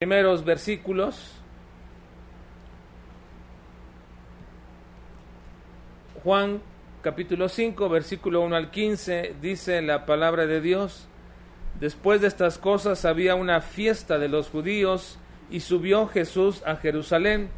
primeros versículos. Juan capítulo 5, versículo 1 al 15, dice la palabra de Dios, después de estas cosas había una fiesta de los judíos y subió Jesús a Jerusalén,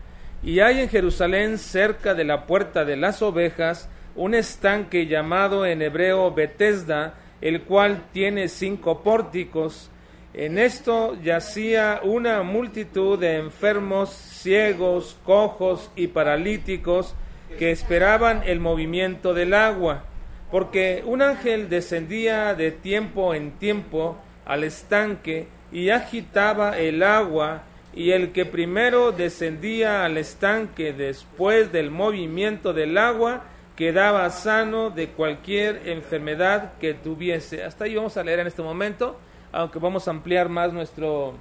y hay en Jerusalén cerca de la puerta de las ovejas un estanque llamado en hebreo Betesda, el cual tiene cinco pórticos, en esto yacía una multitud de enfermos, ciegos, cojos y paralíticos que esperaban el movimiento del agua, porque un ángel descendía de tiempo en tiempo al estanque y agitaba el agua, y el que primero descendía al estanque después del movimiento del agua quedaba sano de cualquier enfermedad que tuviese. Hasta ahí vamos a leer en este momento aunque vamos a ampliar más nuestro,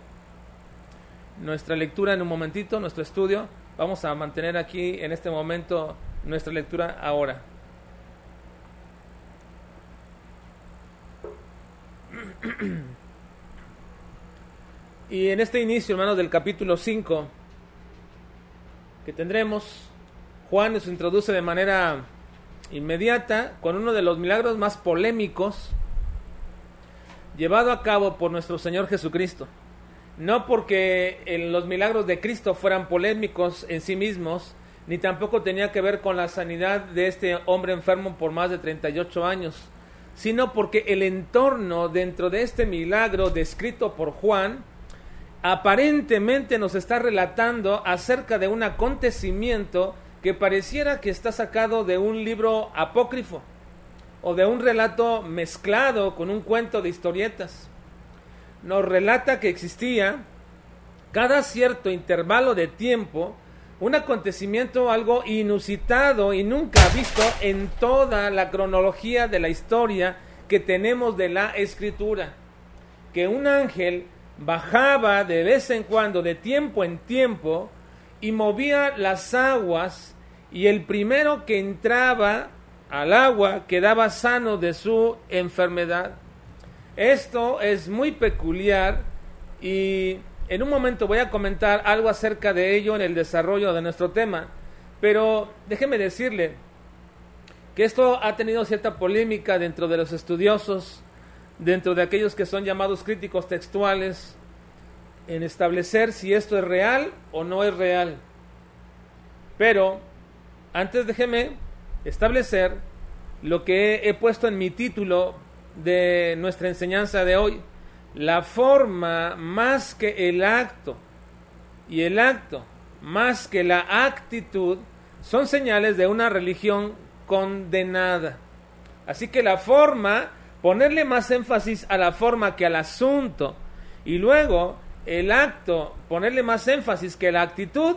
nuestra lectura en un momentito, nuestro estudio. Vamos a mantener aquí en este momento nuestra lectura ahora. Y en este inicio, hermanos, del capítulo 5 que tendremos, Juan nos introduce de manera inmediata con uno de los milagros más polémicos llevado a cabo por nuestro Señor Jesucristo. No porque los milagros de Cristo fueran polémicos en sí mismos, ni tampoco tenía que ver con la sanidad de este hombre enfermo por más de 38 años, sino porque el entorno dentro de este milagro descrito por Juan aparentemente nos está relatando acerca de un acontecimiento que pareciera que está sacado de un libro apócrifo o de un relato mezclado con un cuento de historietas. Nos relata que existía cada cierto intervalo de tiempo un acontecimiento algo inusitado y nunca visto en toda la cronología de la historia que tenemos de la escritura. Que un ángel bajaba de vez en cuando, de tiempo en tiempo, y movía las aguas, y el primero que entraba al agua quedaba sano de su enfermedad. Esto es muy peculiar y en un momento voy a comentar algo acerca de ello en el desarrollo de nuestro tema, pero déjeme decirle que esto ha tenido cierta polémica dentro de los estudiosos, dentro de aquellos que son llamados críticos textuales, en establecer si esto es real o no es real. Pero antes déjeme establecer lo que he puesto en mi título de nuestra enseñanza de hoy, la forma más que el acto y el acto más que la actitud son señales de una religión condenada. Así que la forma, ponerle más énfasis a la forma que al asunto y luego el acto, ponerle más énfasis que la actitud,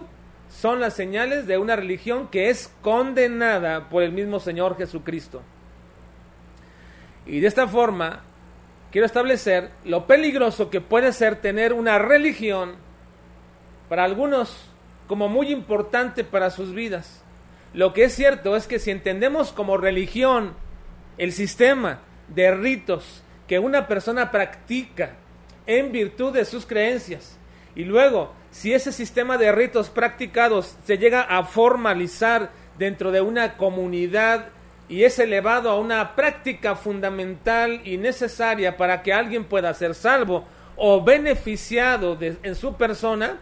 son las señales de una religión que es condenada por el mismo Señor Jesucristo. Y de esta forma quiero establecer lo peligroso que puede ser tener una religión para algunos como muy importante para sus vidas. Lo que es cierto es que si entendemos como religión el sistema de ritos que una persona practica en virtud de sus creencias, y luego si ese sistema de ritos practicados se llega a formalizar dentro de una comunidad y es elevado a una práctica fundamental y necesaria para que alguien pueda ser salvo o beneficiado en su persona,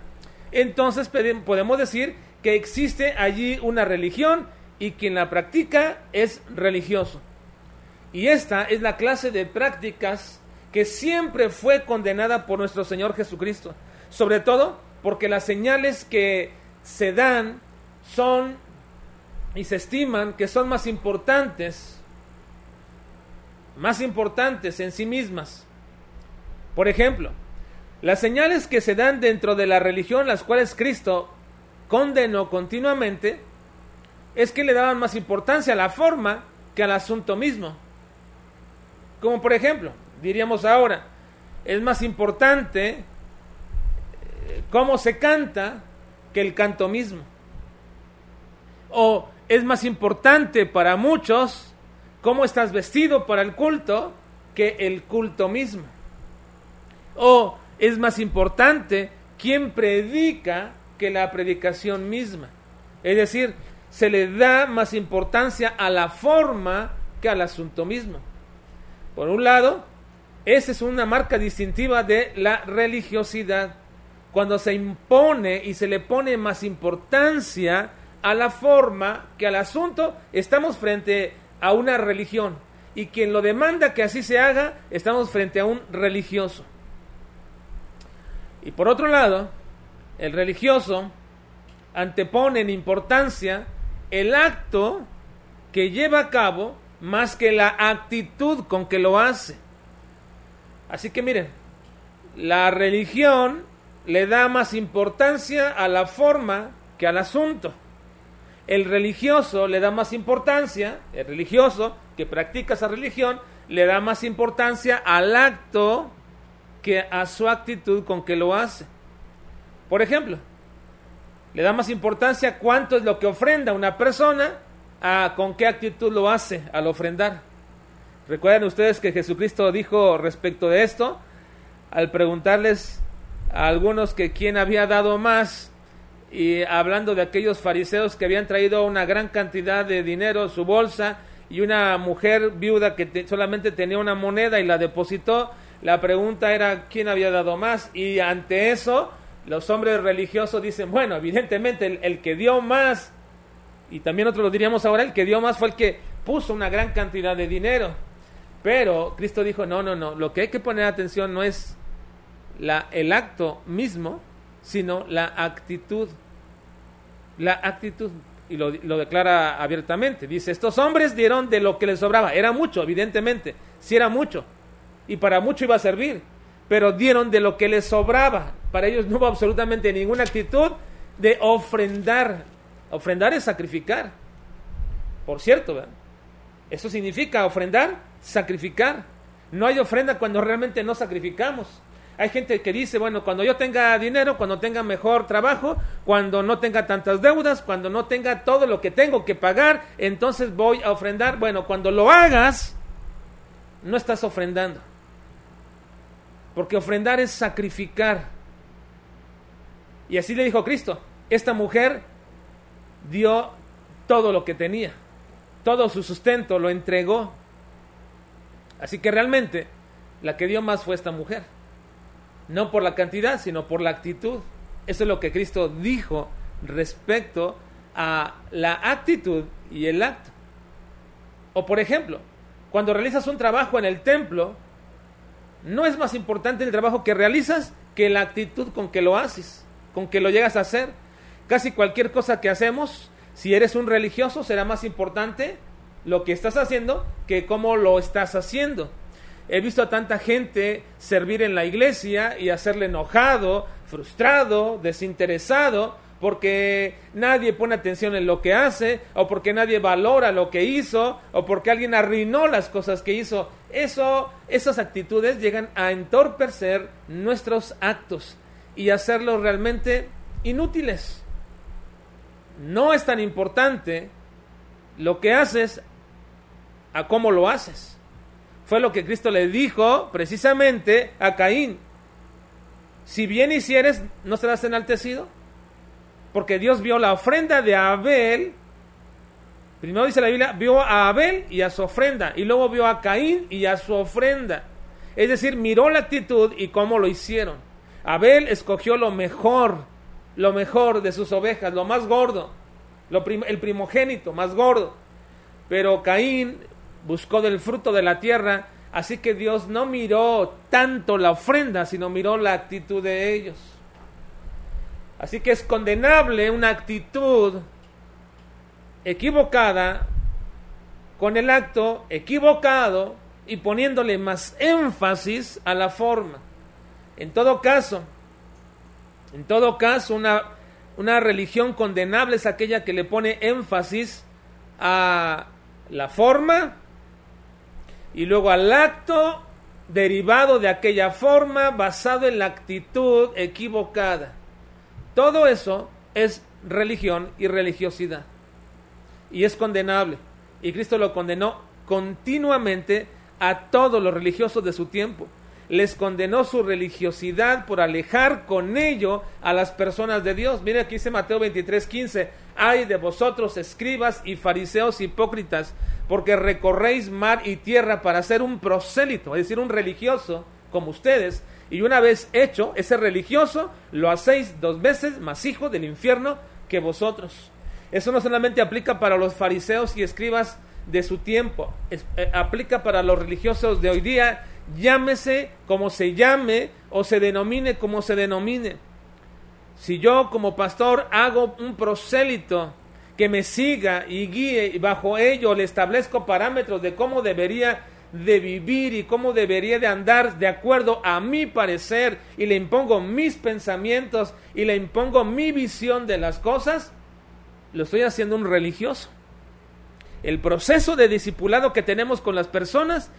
entonces podemos decir que existe allí una religión y quien la practica es religioso. Y esta es la clase de prácticas que siempre fue condenada por nuestro Señor Jesucristo. Sobre todo porque las señales que se dan son y se estiman que son más importantes, más importantes en sí mismas. Por ejemplo, las señales que se dan dentro de la religión, las cuales Cristo condenó continuamente, es que le daban más importancia a la forma que al asunto mismo. Como por ejemplo, diríamos ahora, es más importante cómo se canta que el canto mismo. O es más importante para muchos cómo estás vestido para el culto que el culto mismo. O es más importante quien predica que la predicación misma. Es decir, se le da más importancia a la forma que al asunto mismo. Por un lado, esa es una marca distintiva de la religiosidad. Cuando se impone y se le pone más importancia a la forma que al asunto, estamos frente a una religión. Y quien lo demanda que así se haga, estamos frente a un religioso. Y por otro lado, el religioso antepone en importancia el acto que lleva a cabo más que la actitud con que lo hace. Así que miren, la religión le da más importancia a la forma que al asunto. El religioso le da más importancia, el religioso que practica esa religión, le da más importancia al acto que a su actitud con que lo hace. Por ejemplo, le da más importancia cuánto es lo que ofrenda una persona a con qué actitud lo hace al ofrendar. Recuerden ustedes que Jesucristo dijo respecto de esto, al preguntarles algunos que quién había dado más, y hablando de aquellos fariseos que habían traído una gran cantidad de dinero, su bolsa, y una mujer viuda que solamente tenía una moneda y la depositó, la pregunta era quién había dado más, y ante eso los hombres religiosos dicen, bueno, evidentemente el, el que dio más, y también nosotros lo diríamos ahora, el que dio más fue el que puso una gran cantidad de dinero. Pero Cristo dijo, no, no, no, lo que hay que poner atención no es la, el acto mismo, sino la actitud. La actitud. Y lo, lo, declara abiertamente. Dice, estos hombres dieron de lo que les sobraba. Era mucho, evidentemente. Sí era mucho. Y para mucho iba a servir. Pero dieron de lo que les sobraba. Para ellos no hubo absolutamente ninguna actitud de ofrendar. Ofrendar es sacrificar. Por cierto. Eso significa ofrendar, sacrificar. No hay ofrenda cuando realmente no sacrificamos. Hay gente que dice, bueno, cuando yo tenga dinero, cuando tenga mejor trabajo, cuando no tenga tantas deudas, cuando no tenga todo lo que tengo que pagar, entonces voy a ofrendar. Bueno, cuando lo hagas, no estás ofrendando. Porque ofrendar es sacrificar. Y así le dijo Cristo, esta mujer dio todo lo que tenía todo su sustento lo entregó. Así que realmente la que dio más fue esta mujer. No por la cantidad, sino por la actitud. Eso es lo que Cristo dijo respecto a la actitud y el acto. O por ejemplo, cuando realizas un trabajo en el templo, no es más importante el trabajo que realizas que la actitud con que lo haces, con que lo llegas a hacer. Casi cualquier cosa que hacemos si eres un religioso, será más importante lo que estás haciendo que cómo lo estás haciendo. He visto a tanta gente servir en la iglesia y hacerle enojado, frustrado, desinteresado, porque nadie pone atención en lo que hace, o porque nadie valora lo que hizo, o porque alguien arruinó las cosas que hizo. Eso, esas actitudes llegan a entorpecer nuestros actos y hacerlos realmente inútiles no es tan importante lo que haces a cómo lo haces. Fue lo que Cristo le dijo precisamente a Caín. Si bien hicieres, ¿no serás enaltecido? Porque Dios vio la ofrenda de Abel. Primero dice la Biblia, vio a Abel y a su ofrenda. Y luego vio a Caín y a su ofrenda. Es decir, miró la actitud y cómo lo hicieron. Abel escogió lo mejor lo mejor de sus ovejas, lo más gordo, el primogénito más gordo. Pero Caín buscó del fruto de la tierra, así que Dios no miró tanto la ofrenda, sino miró la actitud de ellos. Así que es condenable una actitud equivocada con el acto equivocado y poniéndole más énfasis a la forma. En todo caso, en todo caso, una, una religión condenable es aquella que le pone énfasis a la forma y luego al acto derivado de aquella forma basado en la actitud equivocada. Todo eso es religión y religiosidad. Y es condenable. Y Cristo lo condenó continuamente a todos los religiosos de su tiempo. Les condenó su religiosidad por alejar con ello a las personas de Dios. Mire aquí dice Mateo 23, 15, ay de vosotros escribas y fariseos hipócritas, porque recorréis mar y tierra para ser un prosélito, es decir, un religioso como ustedes, y una vez hecho ese religioso, lo hacéis dos veces más hijo del infierno que vosotros. Eso no solamente aplica para los fariseos y escribas de su tiempo, eh, aplica para los religiosos de hoy día, llámese como se llame o se denomine como se denomine. Si yo como pastor hago un prosélito que me siga y guíe y bajo ello le establezco parámetros de cómo debería de vivir y cómo debería de andar de acuerdo a mi parecer y le impongo mis pensamientos y le impongo mi visión de las cosas, lo estoy haciendo un religioso. El proceso de discipulado que tenemos con las personas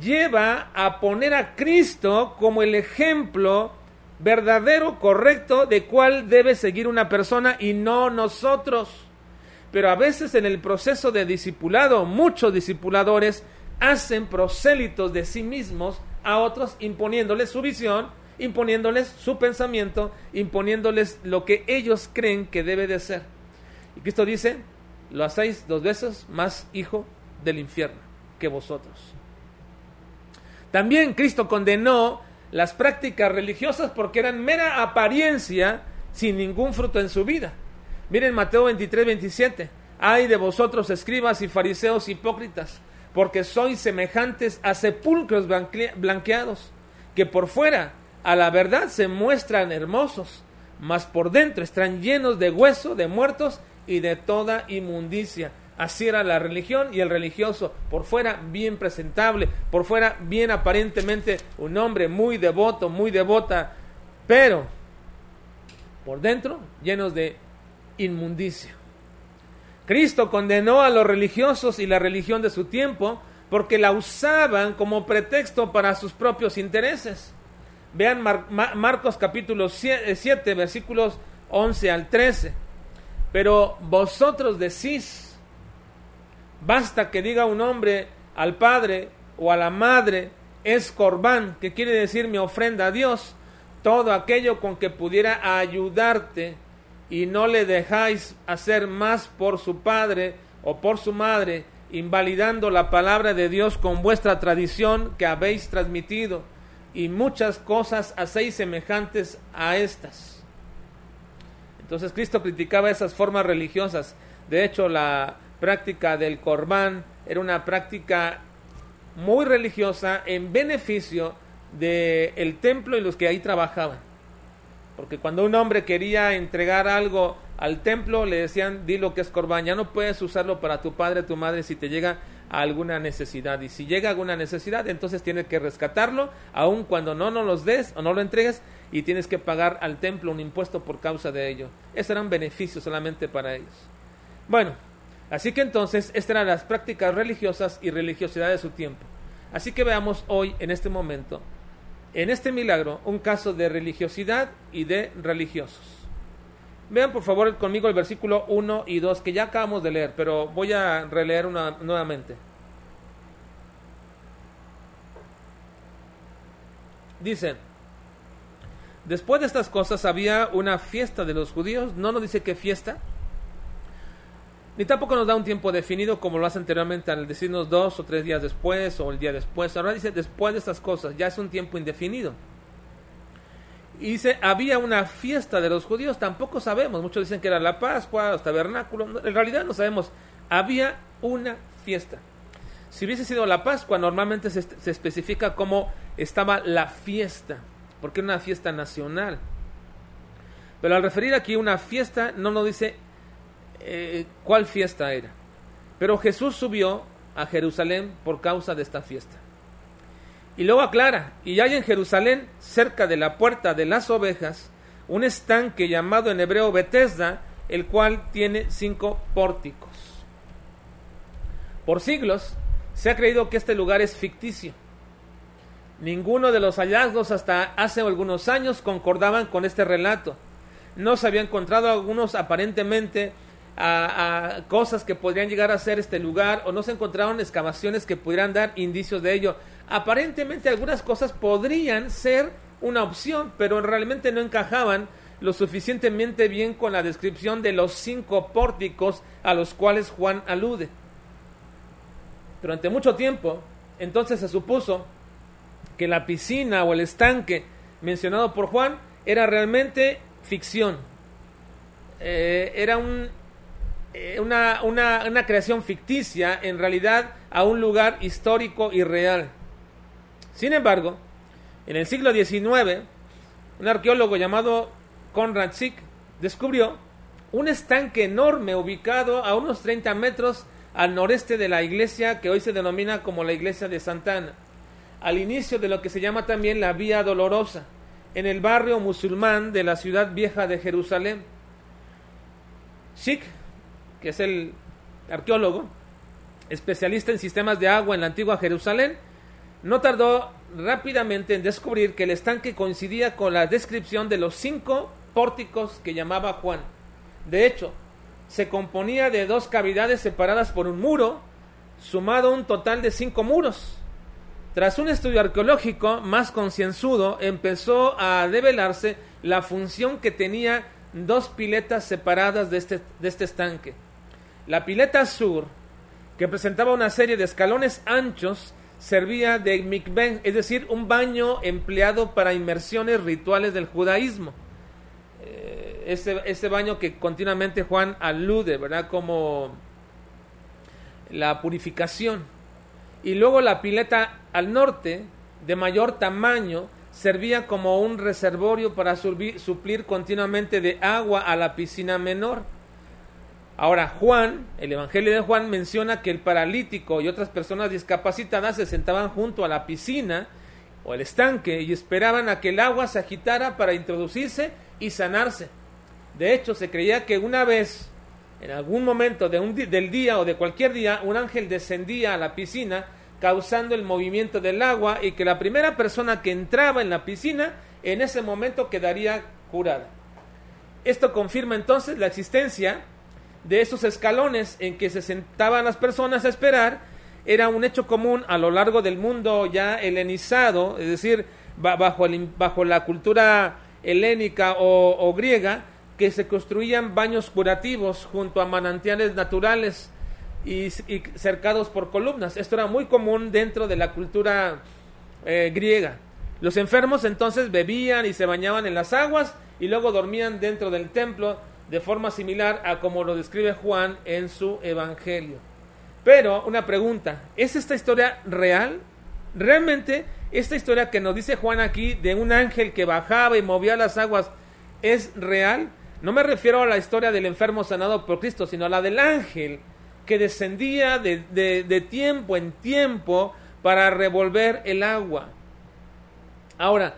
lleva a poner a Cristo como el ejemplo verdadero, correcto, de cuál debe seguir una persona y no nosotros. Pero a veces en el proceso de discipulado, muchos discipuladores hacen prosélitos de sí mismos a otros, imponiéndoles su visión, imponiéndoles su pensamiento, imponiéndoles lo que ellos creen que debe de ser. Y Cristo dice, lo hacéis dos veces más hijo del infierno que vosotros. También Cristo condenó las prácticas religiosas porque eran mera apariencia sin ningún fruto en su vida. Miren Mateo 23, 27. Ay de vosotros escribas y fariseos hipócritas, porque sois semejantes a sepulcros blanqueados, que por fuera a la verdad se muestran hermosos, mas por dentro están llenos de hueso, de muertos y de toda inmundicia. Así era la religión y el religioso, por fuera bien presentable, por fuera bien aparentemente un hombre muy devoto, muy devota, pero por dentro llenos de inmundicia. Cristo condenó a los religiosos y la religión de su tiempo porque la usaban como pretexto para sus propios intereses. Vean Marcos capítulo 7, versículos 11 al 13. Pero vosotros decís, basta que diga un hombre al padre o a la madre, es corbán, que quiere decir mi ofrenda a Dios, todo aquello con que pudiera ayudarte y no le dejáis hacer más por su padre o por su madre, invalidando la palabra de Dios con vuestra tradición que habéis transmitido, y muchas cosas hacéis semejantes a estas. Entonces Cristo criticaba esas formas religiosas. De hecho, la práctica del corbán era una práctica muy religiosa en beneficio del el templo y los que ahí trabajaban. Porque cuando un hombre quería entregar algo al templo, le decían, di lo que es corbán, ya no puedes usarlo para tu padre, tu madre, si te llega alguna necesidad. Y si llega alguna necesidad, entonces tienes que rescatarlo, aun cuando no nos los des o no lo entregues, y tienes que pagar al templo un impuesto por causa de ello. Ese era un beneficio solamente para ellos. Bueno, así que entonces, estas eran las prácticas religiosas y religiosidad de su tiempo. Así que veamos hoy, en este momento, en este milagro un caso de religiosidad y de religiosos. Vean por favor conmigo el versículo 1 y 2 que ya acabamos de leer, pero voy a releer nuevamente. Dice, después de estas cosas había una fiesta de los judíos, no nos dice qué fiesta, ni tampoco nos da un tiempo definido como lo hace anteriormente al decirnos dos o tres días después o el día después. Ahora dice después de estas cosas, ya es un tiempo indefinido. Y dice, había una fiesta de los judíos, tampoco sabemos. Muchos dicen que era la Pascua, los tabernáculos. En realidad no sabemos. Había una fiesta. Si hubiese sido la Pascua, normalmente se, se especifica cómo estaba la fiesta, porque era una fiesta nacional. Pero al referir aquí una fiesta, no nos dice eh, cuál fiesta era. Pero Jesús subió a Jerusalén por causa de esta fiesta. Y luego aclara, y hay en Jerusalén, cerca de la puerta de las ovejas, un estanque llamado en hebreo Betesda, el cual tiene cinco pórticos. Por siglos se ha creído que este lugar es ficticio. Ninguno de los hallazgos hasta hace algunos años concordaban con este relato. No se había encontrado algunos aparentemente a, cosas que podrían llegar a ser este lugar o no se encontraron excavaciones que pudieran dar indicios de ello. aparentemente algunas cosas podrían ser una opción, pero realmente no encajaban lo suficientemente bien con la descripción de los cinco pórticos a los cuales Juan alude. Durante mucho tiempo, entonces se supuso que la piscina o el estanque mencionado por Juan era realmente ficción. Eh, era un, una, una, una creación ficticia en realidad a un lugar histórico y real. Sin embargo, en el siglo XIX, un arqueólogo llamado Konrad Zick descubrió un estanque enorme ubicado a unos 30 metros al noreste de la iglesia que hoy se denomina como la iglesia de Santana, al inicio de lo que se llama también la Vía Dolorosa, en el barrio musulmán de la ciudad vieja de Jerusalén. Zick, que es el arqueólogo, especialista en sistemas de agua en la antigua Jerusalén, no tardó rápidamente en descubrir que el estanque coincidía con la descripción de los cinco pórticos que llamaba Juan. De hecho, se componía de dos cavidades separadas por un muro, sumado un total de cinco muros. Tras un estudio arqueológico más concienzudo, empezó a develarse la función que tenía dos piletas separadas de este, de este estanque. La pileta sur, que presentaba una serie de escalones anchos, servía de mikveh, es decir, un baño empleado para inmersiones rituales del judaísmo. Eh, ese, ese, baño que continuamente Juan alude, ¿verdad? Como la purificación. Y luego la pileta al norte, de mayor tamaño, servía como un reservorio para suplir continuamente de agua a la piscina menor. Ahora Juan, el Evangelio de Juan menciona que el paralítico y otras personas discapacitadas se sentaban junto a la piscina o el estanque y esperaban a que el agua se agitara para introducirse y sanarse. De hecho, se creía que una vez, en algún momento de un del día o de cualquier día, un ángel descendía a la piscina causando el movimiento del agua y que la primera persona que entraba en la piscina en ese momento quedaría curada. Esto confirma entonces la existencia de esos escalones en que se sentaban las personas a esperar era un hecho común a lo largo del mundo ya helenizado, es decir, bajo, bajo la cultura helénica o, griega, que se construían baños curativos junto a manantiales naturales y, cercados por columnas. Esto era muy común dentro de la cultura eh, griega. Los enfermos entonces bebían y se bañaban en las aguas y luego dormían dentro del templo de forma similar a como lo describe Juan en su Evangelio. Pero una pregunta, ¿es esta historia real? ¿Realmente esta historia que nos dice Juan aquí de un ángel que bajaba y movía las aguas es real? No me refiero a la historia del enfermo sanado por Cristo, sino a la del ángel que descendía de, de tiempo en tiempo para revolver el agua. Ahora,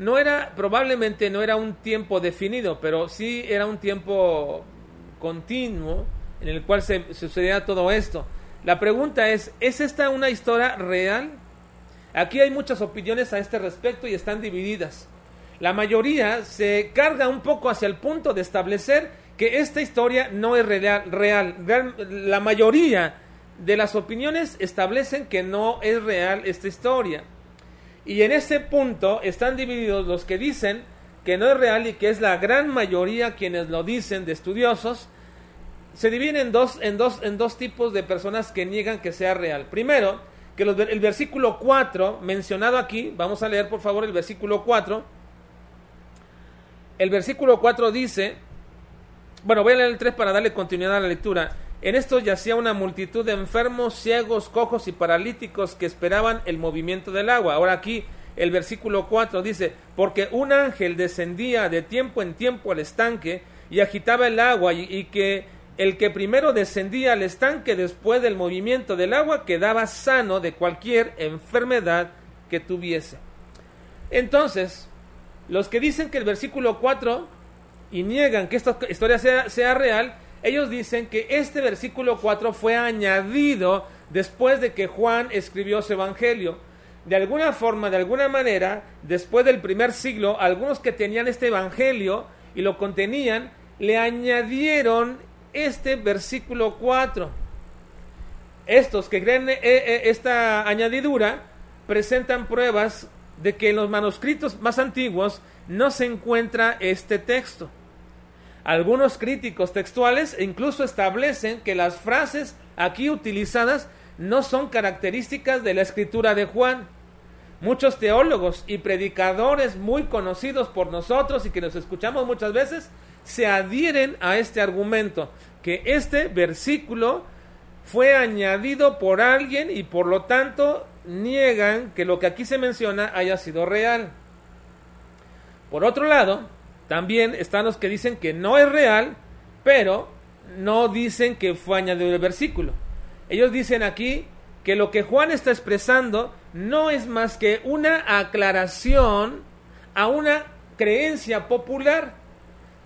no era, probablemente no era un tiempo definido, pero sí era un tiempo continuo en el cual se sucedía todo esto. La pregunta es, ¿es esta una historia real? Aquí hay muchas opiniones a este respecto y están divididas. La mayoría se carga un poco hacia el punto de establecer que esta historia no es real, real. real. La mayoría de las opiniones establecen que no es real esta historia. Y en ese punto están divididos los que dicen que no es real y que es la gran mayoría quienes lo dicen de estudiosos. Se dividen en dos, en dos, en dos tipos de personas que niegan que sea real. Primero, que el versículo 4 mencionado aquí, vamos a leer por favor el versículo 4. El versículo 4 dice, bueno, voy a leer el 3 para darle continuidad a la lectura. En esto yacía una multitud de enfermos, ciegos, cojos y paralíticos que esperaban el movimiento del agua. Ahora aquí el versículo 4 dice, porque un ángel descendía de tiempo en tiempo al estanque y agitaba el agua y, que el que primero descendía al estanque después del movimiento del agua quedaba sano de cualquier enfermedad que tuviese. Entonces, los que dicen que el versículo 4 y niegan que esta historia sea, sea real, ellos dicen que este versículo 4 fue añadido después de que Juan escribió su evangelio. De alguna forma, de alguna manera, después del primer siglo, algunos que tenían este evangelio y lo contenían, le añadieron este versículo 4. Estos que creen eh, eh, esta añadidura presentan pruebas de que en los manuscritos más antiguos no se encuentra este texto. Algunos críticos textuales incluso establecen que las frases aquí utilizadas no son características de la escritura de Juan. Muchos teólogos y predicadores muy conocidos por nosotros y que nos escuchamos muchas veces se adhieren a este argumento, que este versículo fue añadido por alguien y por lo tanto niegan que lo que aquí se menciona haya sido real. Por otro lado, también están los que dicen que no es real, pero no dicen que fue añadido el versículo. Ellos dicen aquí que lo que Juan está expresando no es más que una aclaración a una creencia popular,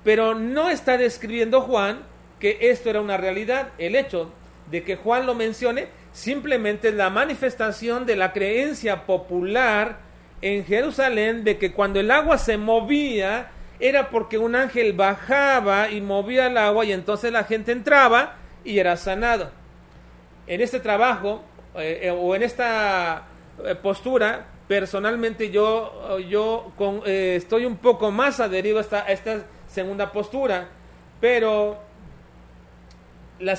pero no está describiendo Juan que esto era una realidad. El hecho de que Juan lo mencione simplemente es la manifestación de la creencia popular en Jerusalén de que cuando el agua se movía era porque un ángel bajaba y movía el agua y entonces la gente entraba y era sanado. En este trabajo eh, eh, o en esta eh, postura, personalmente yo, yo con, estoy un poco más adherido a esta, esta segunda postura, pero la,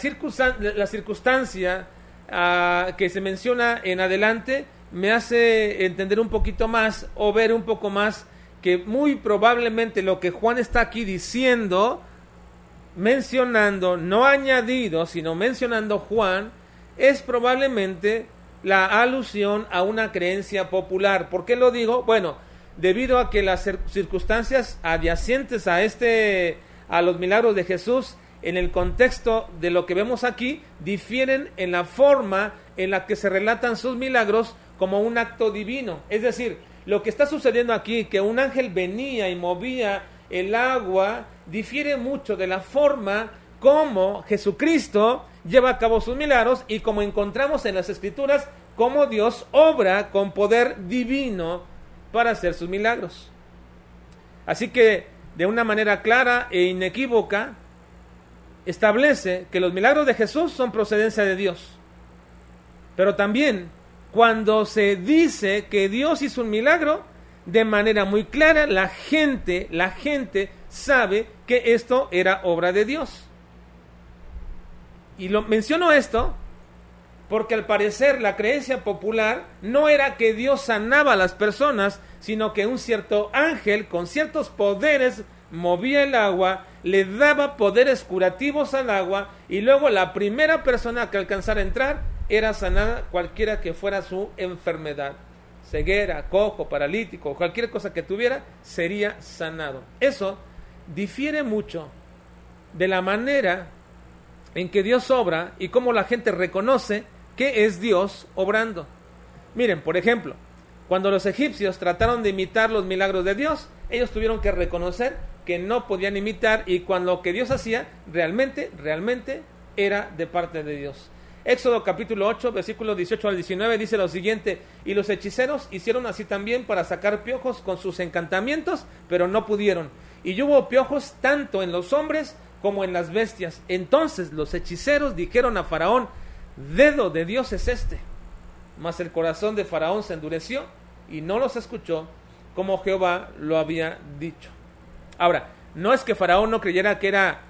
la circunstancia ah, que se menciona en adelante me hace entender un poquito más o ver un poco más que muy probablemente lo que Juan está aquí diciendo, mencionando, no añadido, sino mencionando Juan, es probablemente la alusión a una creencia popular. ¿Por qué lo digo? Bueno, debido a que las circunstancias adyacentes a este a los milagros de Jesús en el contexto de lo que vemos aquí difieren en la forma en la que se relatan sus milagros como un acto divino. Es decir, lo que está sucediendo aquí, que un ángel venía y movía el agua, difiere mucho de la forma como Jesucristo lleva a cabo sus milagros y como encontramos en las escrituras, cómo Dios obra con poder divino para hacer sus milagros. Así que, de una manera clara e inequívoca, establece que los milagros de Jesús son procedencia de Dios. Pero también, cuando se dice que Dios hizo un milagro, de manera muy clara, la gente, la gente sabe que esto era obra de Dios. Y lo menciono esto porque al parecer la creencia popular no era que Dios sanaba a las personas, sino que un cierto ángel con ciertos poderes movía el agua, le daba poderes curativos al agua y luego la primera persona que alcanzara a entrar era sanada cualquiera que fuera su enfermedad. Ceguera, cojo, paralítico, cualquier cosa que tuviera, sería sanado. Eso difiere mucho de la manera en que Dios obra y cómo la gente reconoce que es Dios obrando. Miren, por ejemplo, cuando los egipcios trataron de imitar los milagros de Dios, ellos tuvieron que reconocer que no podían imitar y cuando lo que Dios hacía realmente, realmente era de parte de Dios. Éxodo capítulo 8, versículos 18 al 19 dice lo siguiente, y los hechiceros hicieron así también para sacar piojos con sus encantamientos, pero no pudieron. Y hubo piojos tanto en los hombres como en las bestias. Entonces los hechiceros dijeron a Faraón, dedo de Dios es este. Mas el corazón de Faraón se endureció y no los escuchó como Jehová lo había dicho. Ahora, no es que Faraón no creyera que era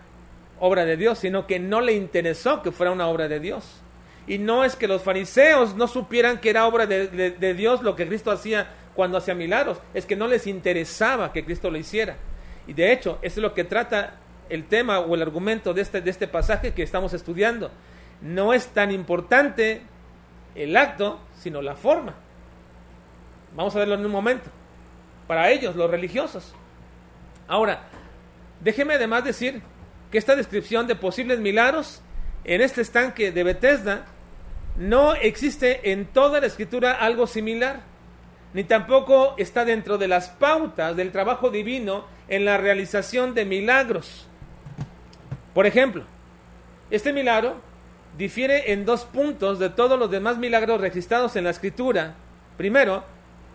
obra de Dios, sino que no le interesó que fuera una obra de Dios. Y no es que los fariseos no supieran que era obra de, de Dios lo que Cristo hacía cuando hacía milagros, es que no les interesaba que Cristo lo hiciera. Y de hecho, es lo que trata el tema o el argumento de este, de este pasaje que estamos estudiando. No es tan importante el acto, sino la forma. Vamos a verlo en un momento. Para ellos, los religiosos. Ahora, déjeme además decir que esta descripción de posibles milagros en este estanque de Bethesda no existe en toda la escritura algo similar, ni tampoco está dentro de las pautas del trabajo divino en la realización de milagros. Por ejemplo, este milagro difiere en dos puntos de todos los demás milagros registrados en la escritura. Primero,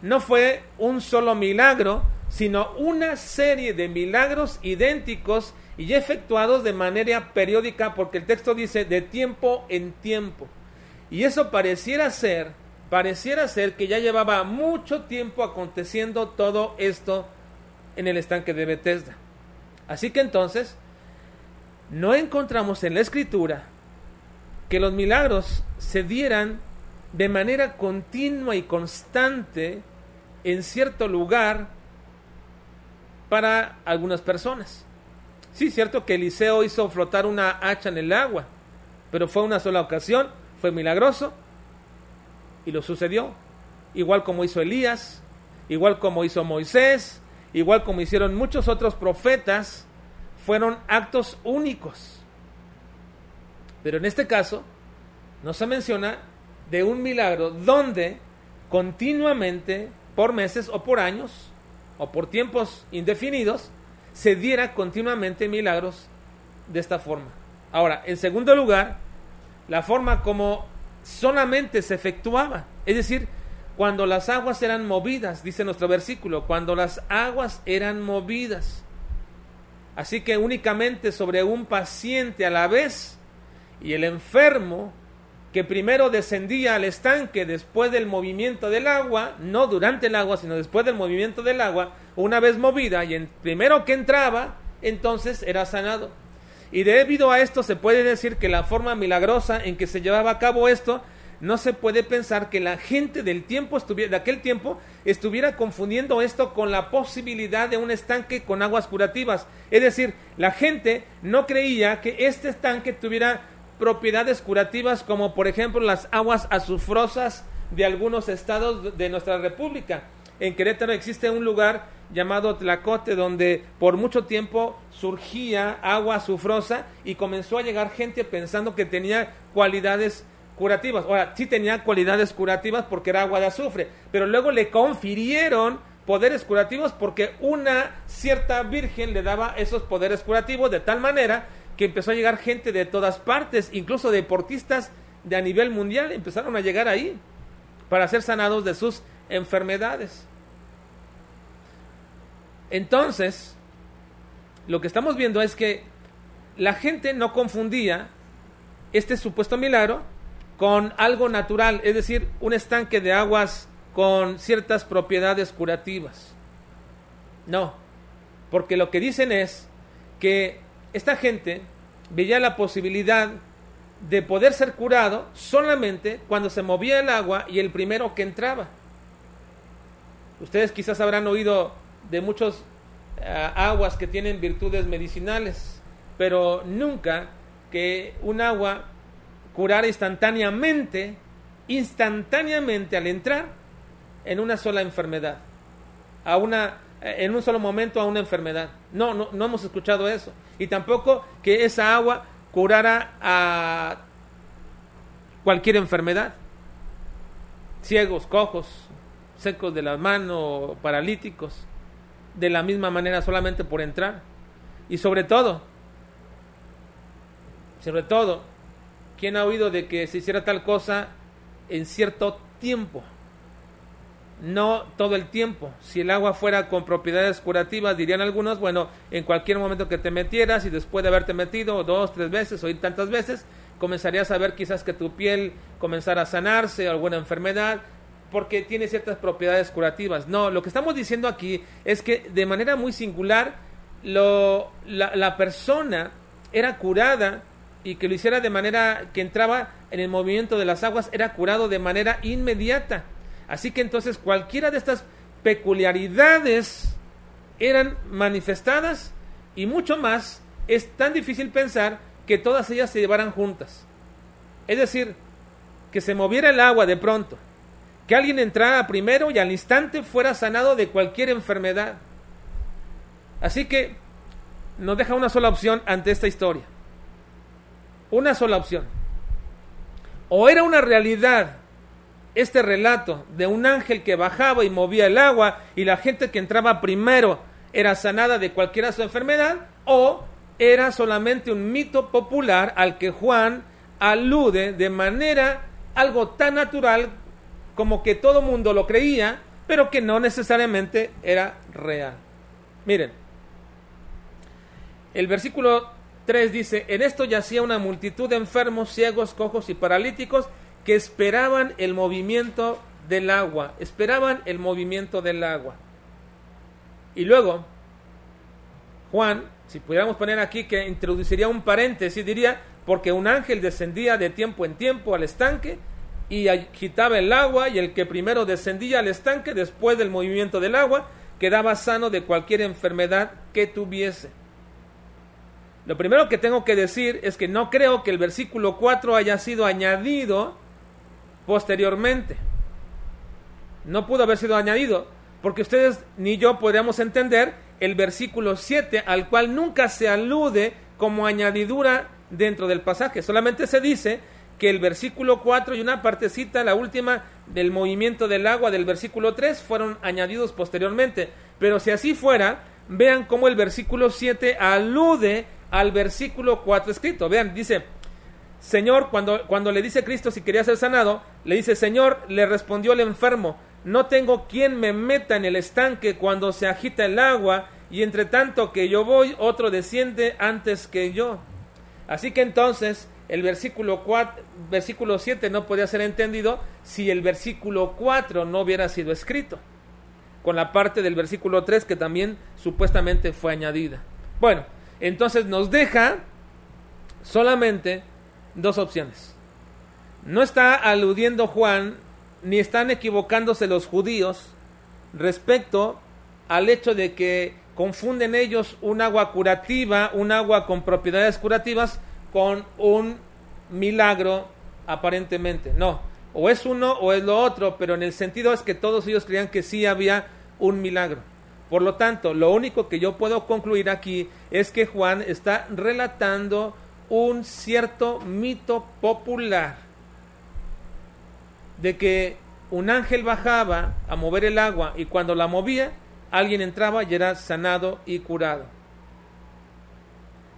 no fue un solo milagro, sino una serie de milagros idénticos y efectuados de manera periódica, porque el texto dice de tiempo en tiempo. Y eso pareciera ser pareciera ser que ya llevaba mucho tiempo aconteciendo todo esto en el estanque de Bethesda. Así que entonces, no encontramos en la escritura que los milagros se dieran de manera continua y constante en cierto lugar para algunas personas. Sí, cierto que Eliseo hizo flotar una hacha en el agua, pero fue una sola ocasión, fue milagroso y lo sucedió. Igual como hizo Elías, igual como hizo Moisés, igual como hicieron muchos otros profetas, fueron actos únicos. Pero en este caso, no se menciona de un milagro donde continuamente, por meses o por años, o por tiempos indefinidos, se diera continuamente milagros de esta forma. Ahora, en segundo lugar, la forma como solamente se efectuaba, es decir, cuando las aguas eran movidas, dice nuestro versículo, cuando las aguas eran movidas. Así que únicamente sobre un paciente a la vez y el enfermo que primero descendía al estanque después del movimiento del agua, no durante el agua, sino después del movimiento del agua, una vez movida y en primero que entraba, entonces era sanado. Y debido a esto se puede decir que la forma milagrosa en que se llevaba a cabo esto, no se puede pensar que la gente del tiempo estuviera, de aquel tiempo estuviera confundiendo esto con la posibilidad de un estanque con aguas curativas. Es decir, la gente no creía que este estanque tuviera propiedades curativas como por ejemplo las aguas azufrosas de algunos estados de nuestra república. En Querétaro existe un lugar llamado Tlacote donde por mucho tiempo surgía agua azufrosa y comenzó a llegar gente pensando que tenía cualidades curativas. Ahora, sí tenía cualidades curativas porque era agua de azufre, pero luego le confirieron poderes curativos porque una cierta virgen le daba esos poderes curativos de tal manera que empezó a llegar gente de todas partes, incluso deportistas de a nivel mundial empezaron a llegar ahí para ser sanados de sus enfermedades. Entonces, lo que estamos viendo es que la gente no confundía este supuesto milagro con algo natural, es decir, un estanque de aguas con ciertas propiedades curativas. No, porque lo que dicen es que esta gente veía la posibilidad de poder ser curado solamente cuando se movía el agua y el primero que entraba. Ustedes quizás habrán oído de muchos eh, aguas que tienen virtudes medicinales, pero nunca que un agua curara instantáneamente, instantáneamente al entrar en una sola enfermedad, a una eh, en un solo momento a una enfermedad. No, no, no hemos escuchado eso. Y tampoco que esa agua curara a cualquier enfermedad. Ciegos, cojos, secos de la mano, paralíticos, de la misma manera solamente por entrar. Y sobre todo, sobre todo, ¿quién ha oído de que se hiciera tal cosa en cierto tiempo? no todo el tiempo. Si el agua fuera con propiedades curativas, dirían algunos, bueno, en cualquier momento que te metieras y después de haberte metido dos, tres veces o tantas veces, comenzarías a ver quizás que tu piel comenzara a sanarse alguna enfermedad porque tiene ciertas propiedades curativas. No, lo que estamos diciendo aquí es que de manera muy singular la persona era curada y que lo hiciera de manera que entraba en el movimiento de las aguas, era curado de manera inmediata. Así que entonces cualquiera de estas peculiaridades eran manifestadas y mucho más es tan difícil pensar que todas ellas se llevaran juntas. Es decir, que se moviera el agua de pronto, que alguien entrara primero y al instante fuera sanado de cualquier enfermedad. Así que nos deja una sola opción ante esta historia. Una sola opción. O era una realidad este relato de un ángel que bajaba y movía el agua y la gente que entraba primero era sanada de cualquiera su enfermedad o era solamente un mito popular al que Juan alude de manera algo tan natural como que todo mundo lo creía, pero que no necesariamente era real. Miren, el versículo 3 dice, en esto yacía una multitud de enfermos, ciegos, cojos y paralíticos que esperaban el movimiento del agua, esperaban el movimiento del agua. Y luego, Juan, si pudiéramos poner aquí que introduciría un paréntesis, diría, porque un ángel descendía de tiempo en tiempo al estanque y agitaba el agua y el que primero descendía al estanque después del movimiento del agua quedaba sano de cualquier enfermedad que tuviese. Lo primero que tengo que decir es que no creo que el versículo 4 haya sido añadido posteriormente. No pudo haber sido añadido, porque ustedes ni yo podríamos entender el versículo 7, al cual nunca se alude como añadidura dentro del pasaje. Solamente se dice que el versículo 4 y una partecita, la última del movimiento del agua del versículo 3, fueron añadidos posteriormente. Pero si así fuera, vean cómo el versículo 7 alude al versículo 4 escrito. Vean, dice, Señor, cuando, cuando le dice Cristo si quería ser sanado, le dice, Señor, le respondió el enfermo, no tengo quien me meta en el estanque cuando se agita el agua, y entre tanto que yo voy, otro desciende antes que yo. Así que entonces el versículo, 4, versículo 7 no podía ser entendido si el versículo 4 no hubiera sido escrito, con la parte del versículo 3 que también supuestamente fue añadida. Bueno, entonces nos deja solamente dos opciones. No está aludiendo Juan, ni están equivocándose los judíos respecto al hecho de que confunden ellos un agua curativa, un agua con propiedades curativas, con un milagro aparentemente. No, o es uno o es lo otro, pero en el sentido es que todos ellos creían que sí había un milagro. Por lo tanto, lo único que yo puedo concluir aquí es que Juan está relatando un cierto mito popular de que un ángel bajaba a mover el agua y cuando la movía, alguien entraba y era sanado y curado.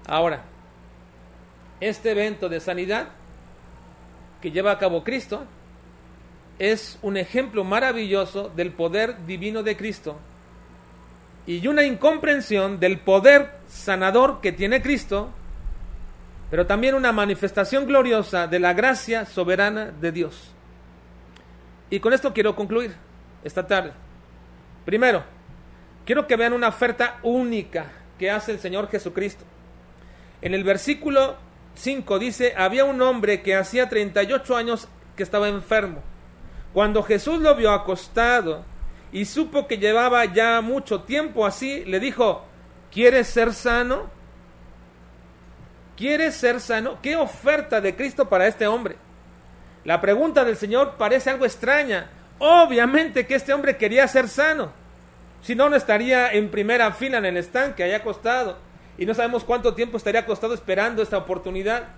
Ahora, este evento de sanidad que lleva a cabo Cristo es un ejemplo maravilloso del poder divino de Cristo y una incomprensión del poder sanador que tiene Cristo, pero también una manifestación gloriosa de la gracia soberana de Dios. Y con esto quiero concluir esta tarde. Primero, quiero que vean una oferta única que hace el Señor Jesucristo. En el versículo 5 dice, había un hombre que hacía 38 años que estaba enfermo. Cuando Jesús lo vio acostado y supo que llevaba ya mucho tiempo así, le dijo, ¿quieres ser sano? ¿Quieres ser sano? ¿Qué oferta de Cristo para este hombre? La pregunta del Señor parece algo extraña. Obviamente que este hombre quería ser sano. Si no, no estaría en primera fila en el estanque, allá acostado. Y no sabemos cuánto tiempo estaría acostado esperando esta oportunidad.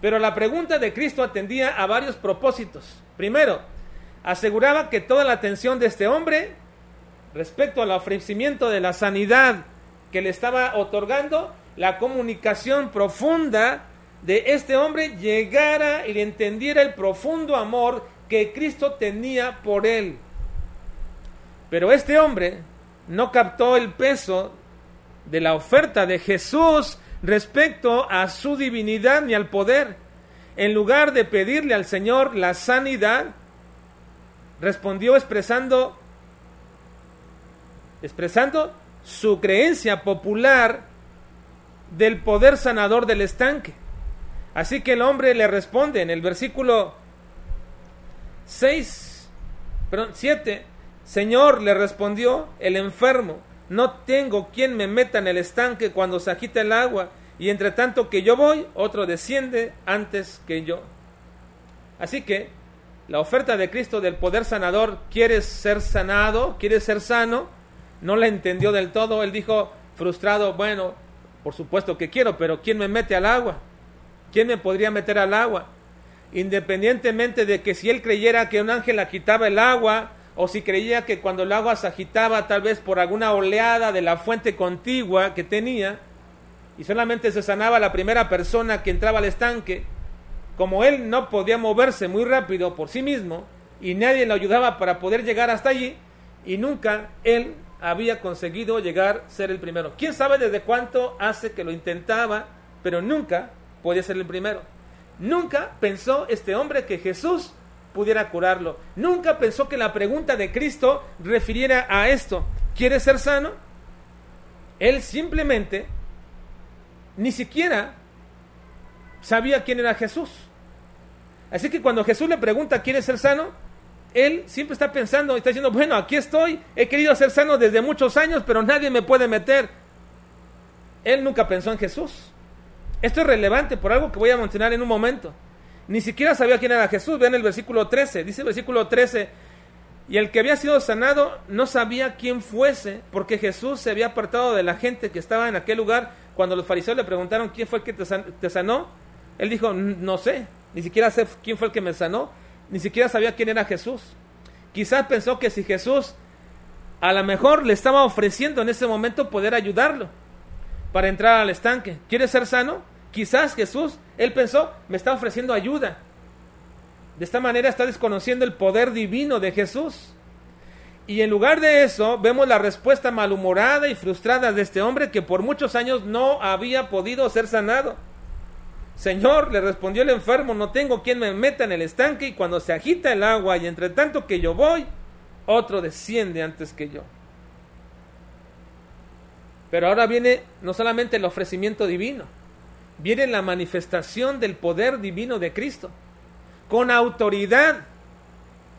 Pero la pregunta de Cristo atendía a varios propósitos. Primero, aseguraba que toda la atención de este hombre respecto al ofrecimiento de la sanidad que le estaba otorgando, la comunicación profunda de este hombre llegara y le entendiera el profundo amor que Cristo tenía por él. Pero este hombre no captó el peso de la oferta de Jesús respecto a su divinidad ni al poder. En lugar de pedirle al Señor la sanidad, respondió expresando expresando su creencia popular del poder sanador del estanque. Así que el hombre le responde en el versículo 6, perdón, 7, Señor, le respondió el enfermo, no tengo quien me meta en el estanque cuando se agita el agua, y entre tanto que yo voy, otro desciende antes que yo. Así que la oferta de Cristo del poder sanador, ¿quieres ser sanado? ¿Quieres ser sano? No la entendió del todo. Él dijo frustrado, bueno, por supuesto que quiero, pero ¿quién me mete al agua? ¿Quién me podría meter al agua? Independientemente de que si él creyera que un ángel agitaba el agua, o si creía que cuando el agua se agitaba tal vez por alguna oleada de la fuente contigua que tenía, y solamente se sanaba la primera persona que entraba al estanque, como él no podía moverse muy rápido por sí mismo y nadie le ayudaba para poder llegar hasta allí y nunca él había conseguido llegar a ser el primero. ¿Quién sabe desde cuánto hace que lo intentaba, pero nunca podía ser el primero? Nunca pensó este hombre que Jesús pudiera curarlo. Nunca pensó que la pregunta de Cristo refiriera a esto. ¿Quieres ser sano? Él simplemente ni siquiera sabía quién era Jesús. Así que cuando Jesús le pregunta, ¿quieres ser sano? Él siempre está pensando, está diciendo, bueno, aquí estoy, he querido ser sano desde muchos años, pero nadie me puede meter. Él nunca pensó en Jesús. Esto es relevante por algo que voy a mencionar en un momento. Ni siquiera sabía quién era Jesús. Vean el versículo 13. Dice el versículo 13. Y el que había sido sanado no sabía quién fuese, porque Jesús se había apartado de la gente que estaba en aquel lugar. Cuando los fariseos le preguntaron quién fue el que te sanó, él dijo, no sé, ni siquiera sé quién fue el que me sanó, ni siquiera sabía quién era Jesús. Quizás pensó que si Jesús a lo mejor le estaba ofreciendo en ese momento poder ayudarlo para entrar al estanque. ¿Quieres ser sano? Quizás Jesús, él pensó, me está ofreciendo ayuda. De esta manera está desconociendo el poder divino de Jesús. Y en lugar de eso, vemos la respuesta malhumorada y frustrada de este hombre que por muchos años no había podido ser sanado. Señor, le respondió el enfermo, no tengo quien me meta en el estanque y cuando se agita el agua y entre tanto que yo voy, otro desciende antes que yo. Pero ahora viene no solamente el ofrecimiento divino, viene la manifestación del poder divino de Cristo, con autoridad,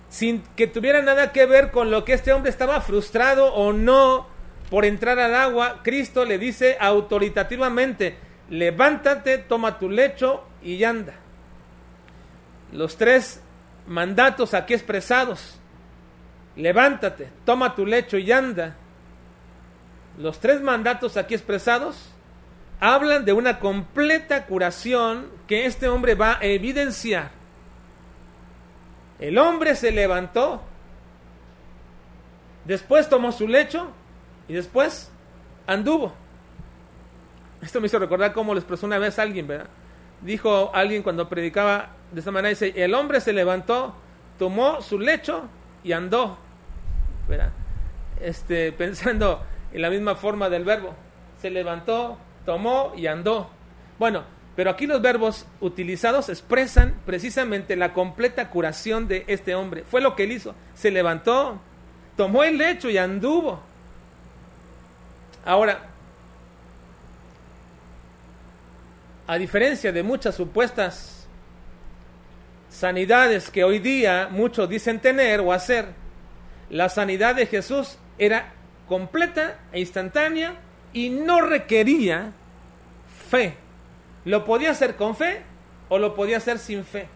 sin que tuviera nada que ver con lo que este hombre estaba frustrado o no por entrar al agua. Cristo le dice autoritativamente, levántate, toma tu lecho y anda. Los tres mandatos aquí expresados, levántate, toma tu lecho y anda. Los tres mandatos aquí expresados hablan de una completa curación que este hombre va a evidenciar. El hombre se levantó, después tomó su lecho y después anduvo. Esto me hizo recordar cómo le expresó una vez alguien, ¿verdad? Dijo alguien cuando predicaba de esta manera, dice, el hombre se levantó, tomó su lecho y andó, ¿verdad? Este, pensando en la misma forma del verbo. Se levantó, tomó y andó. Bueno, pero aquí los verbos utilizados expresan precisamente la completa curación de este hombre. Fue lo que él hizo. Se levantó, tomó el lecho y anduvo. Ahora, a diferencia de muchas supuestas sanidades que hoy día muchos dicen tener o hacer, la sanidad de Jesús era completa e instantánea y no requería fe. Lo podía hacer con fe o lo podía hacer sin fe.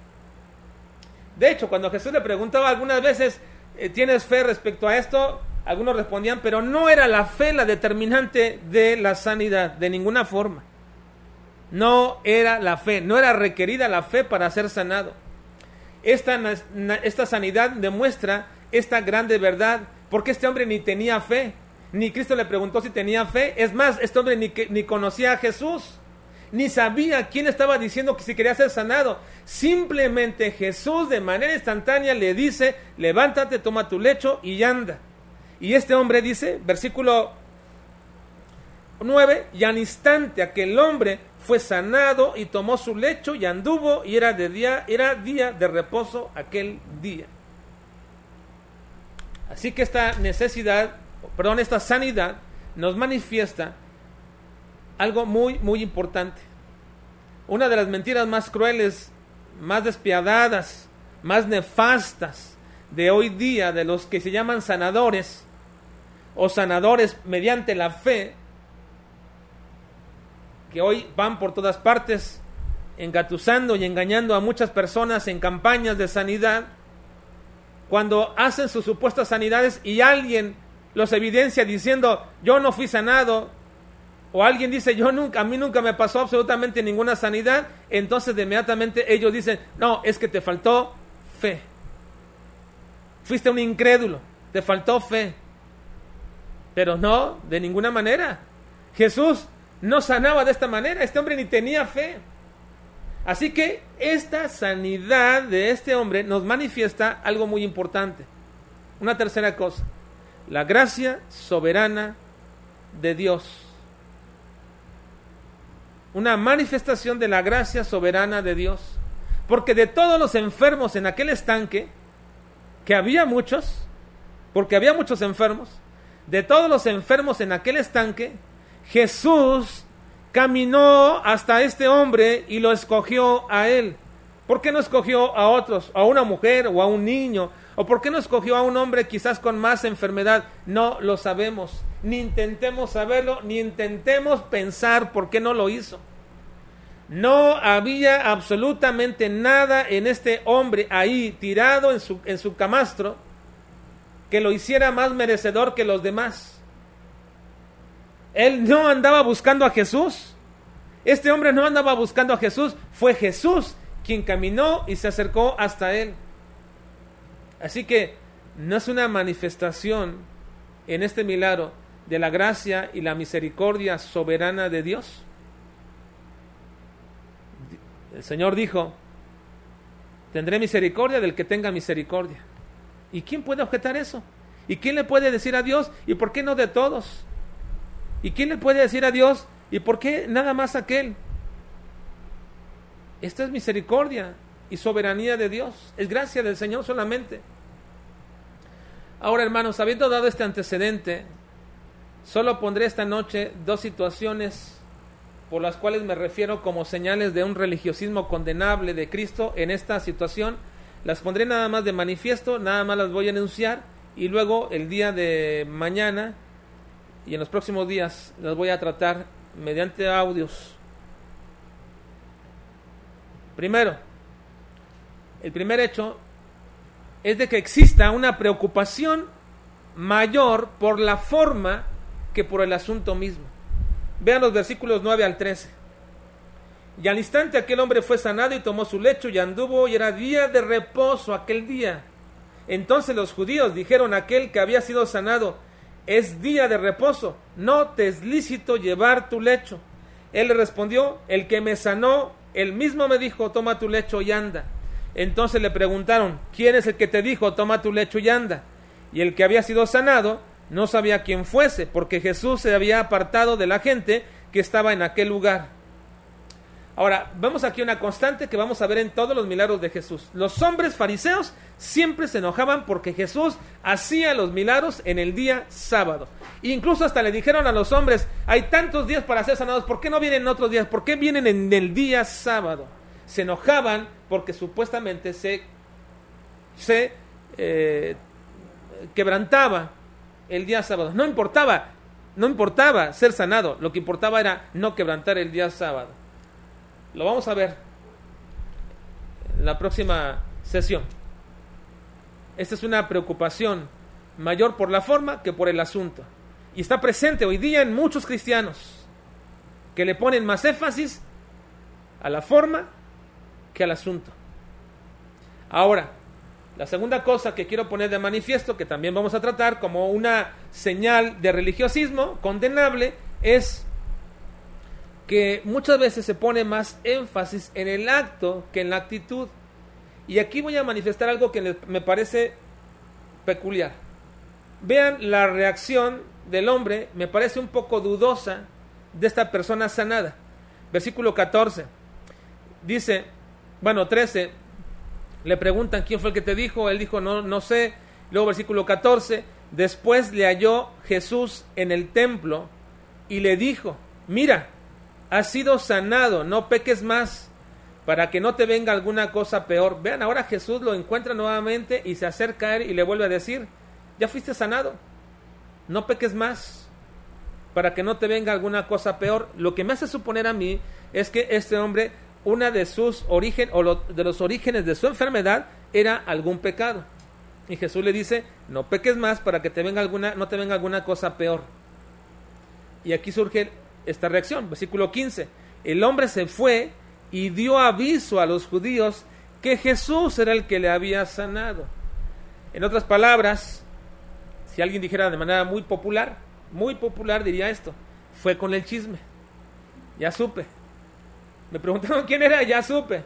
De hecho, cuando Jesús le preguntaba algunas veces, eh, ¿tienes fe respecto a esto? Algunos respondían, pero no era la fe la determinante de la sanidad, de ninguna forma. No era la fe, no era requerida la fe para ser sanado. Esta, esta sanidad demuestra esta grande verdad, porque este hombre ni tenía fe, ni Cristo le preguntó si tenía fe. Es más, este hombre ni, ni conocía a Jesús, ni sabía quién estaba diciendo que si quería ser sanado. Simplemente Jesús de manera instantánea le dice, levántate, toma tu lecho y anda. Y este hombre dice, versículo 9, y al instante aquel hombre fue sanado y tomó su lecho y anduvo y era de día, era día de reposo aquel día. Así que esta necesidad, perdón, esta sanidad nos manifiesta algo muy, muy importante. Una de las mentiras más crueles, más despiadadas, más nefastas de hoy día, de los que se llaman sanadores o sanadores mediante la fe, que hoy van por todas partes engatusando y engañando a muchas personas en campañas de sanidad, cuando hacen sus supuestas sanidades y alguien los evidencia diciendo yo no fui sanado o alguien dice yo nunca a mí nunca me pasó absolutamente ninguna sanidad, entonces de inmediatamente ellos dicen, "No, es que te faltó fe. Fuiste un incrédulo, te faltó fe." Pero no, de ninguna manera. Jesús no sanaba de esta manera, este hombre ni tenía fe. Así que esta sanidad de este hombre nos manifiesta algo muy importante. Una tercera cosa, la gracia soberana de Dios. Una manifestación de la gracia soberana de Dios. Porque de todos los enfermos en aquel estanque, que había muchos, porque había muchos enfermos, de todos los enfermos en aquel estanque, Jesús caminó hasta este hombre y lo escogió a él. ¿Por qué no escogió a otros, a una mujer o a un niño? ¿O por qué no escogió a un hombre quizás con más enfermedad? No lo sabemos. Ni intentemos saberlo, ni intentemos pensar por qué no lo hizo. No había absolutamente nada en este hombre ahí tirado en su, en su camastro que lo hiciera más merecedor que los demás. Él no andaba buscando a Jesús. Este hombre no andaba buscando a Jesús. Fue Jesús quien caminó y se acercó hasta él. Así que no es una manifestación en este milagro de la gracia y la misericordia soberana de Dios. El Señor dijo, tendré misericordia del que tenga misericordia. ¿Y quién puede objetar eso? ¿Y quién le puede decir a Dios? ¿Y por qué no de todos? ¿Y quién le puede decir a Dios? ¿Y por qué nada más aquel? Esta es misericordia y soberanía de Dios. Es gracia del Señor solamente. Ahora, hermanos, habiendo dado este antecedente, solo pondré esta noche dos situaciones por las cuales me refiero como señales de un religiosismo condenable de Cristo en esta situación. Las pondré nada más de manifiesto, nada más las voy a enunciar y luego el día de mañana y en los próximos días las voy a tratar mediante audios. Primero, el primer hecho es de que exista una preocupación mayor por la forma que por el asunto mismo. Vean los versículos 9 al 13. Y al instante aquel hombre fue sanado y tomó su lecho y anduvo y era día de reposo aquel día. Entonces los judíos dijeron a aquel que había sido sanado, es día de reposo, no te es lícito llevar tu lecho. Él le respondió, el que me sanó, él mismo me dijo, toma tu lecho y anda. Entonces le preguntaron, ¿quién es el que te dijo, toma tu lecho y anda? Y el que había sido sanado no sabía quién fuese, porque Jesús se había apartado de la gente que estaba en aquel lugar. Ahora, vemos aquí una constante que vamos a ver en todos los milagros de Jesús. Los hombres fariseos siempre se enojaban porque Jesús hacía los milagros en el día sábado. Incluso hasta le dijeron a los hombres, hay tantos días para ser sanados, ¿por qué no vienen en otros días? ¿Por qué vienen en el día sábado? Se enojaban porque supuestamente se, se eh, quebrantaba el día sábado. No importaba, no importaba ser sanado, lo que importaba era no quebrantar el día sábado. Lo vamos a ver en la próxima sesión. Esta es una preocupación mayor por la forma que por el asunto. Y está presente hoy día en muchos cristianos que le ponen más énfasis a la forma que al asunto. Ahora, la segunda cosa que quiero poner de manifiesto, que también vamos a tratar como una señal de religiosismo condenable, es que muchas veces se pone más énfasis en el acto que en la actitud. Y aquí voy a manifestar algo que me parece peculiar. Vean la reacción del hombre, me parece un poco dudosa de esta persona sanada. Versículo 14. Dice, bueno, 13, le preguntan quién fue el que te dijo, él dijo no, no sé. Luego versículo 14, después le halló Jesús en el templo y le dijo, mira, has sido sanado, no peques más, para que no te venga alguna cosa peor. Vean, ahora Jesús lo encuentra nuevamente y se acerca a él y le vuelve a decir, ya fuiste sanado, no peques más, para que no te venga alguna cosa peor. Lo que me hace suponer a mí es que este hombre una de sus orígenes o de los orígenes de su enfermedad era algún pecado. Y Jesús le dice, no peques más para que te venga alguna, no te venga alguna cosa peor. Y aquí surge esta reacción, versículo 15. El hombre se fue y dio aviso a los judíos que Jesús era el que le había sanado. En otras palabras, si alguien dijera de manera muy popular, muy popular diría esto, fue con el chisme. Ya supe, me preguntaron quién era, ya supe.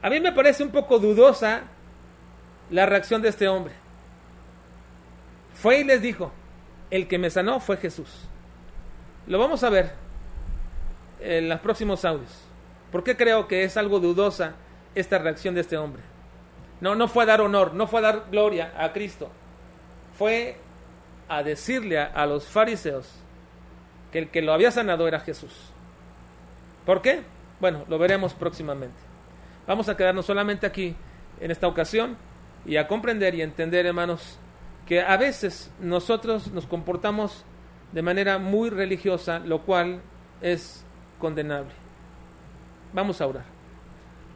A mí me parece un poco dudosa la reacción de este hombre. Fue y les dijo, el que me sanó fue Jesús. Lo vamos a ver en los próximos audios. ¿Por qué creo que es algo dudosa esta reacción de este hombre. No, no fue a dar honor, no fue a dar gloria a Cristo. Fue a decirle a, a los fariseos que el que lo había sanado era Jesús. ¿Por qué? Bueno, lo veremos próximamente. Vamos a quedarnos solamente aquí en esta ocasión y a comprender y entender, hermanos, que a veces nosotros nos comportamos de manera muy religiosa, lo cual es condenable. Vamos a orar.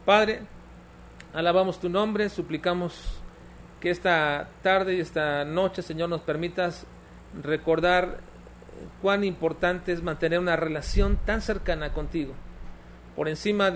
Padre, alabamos tu nombre, suplicamos que esta tarde y esta noche, Señor, nos permitas recordar cuán importante es mantener una relación tan cercana contigo, por encima de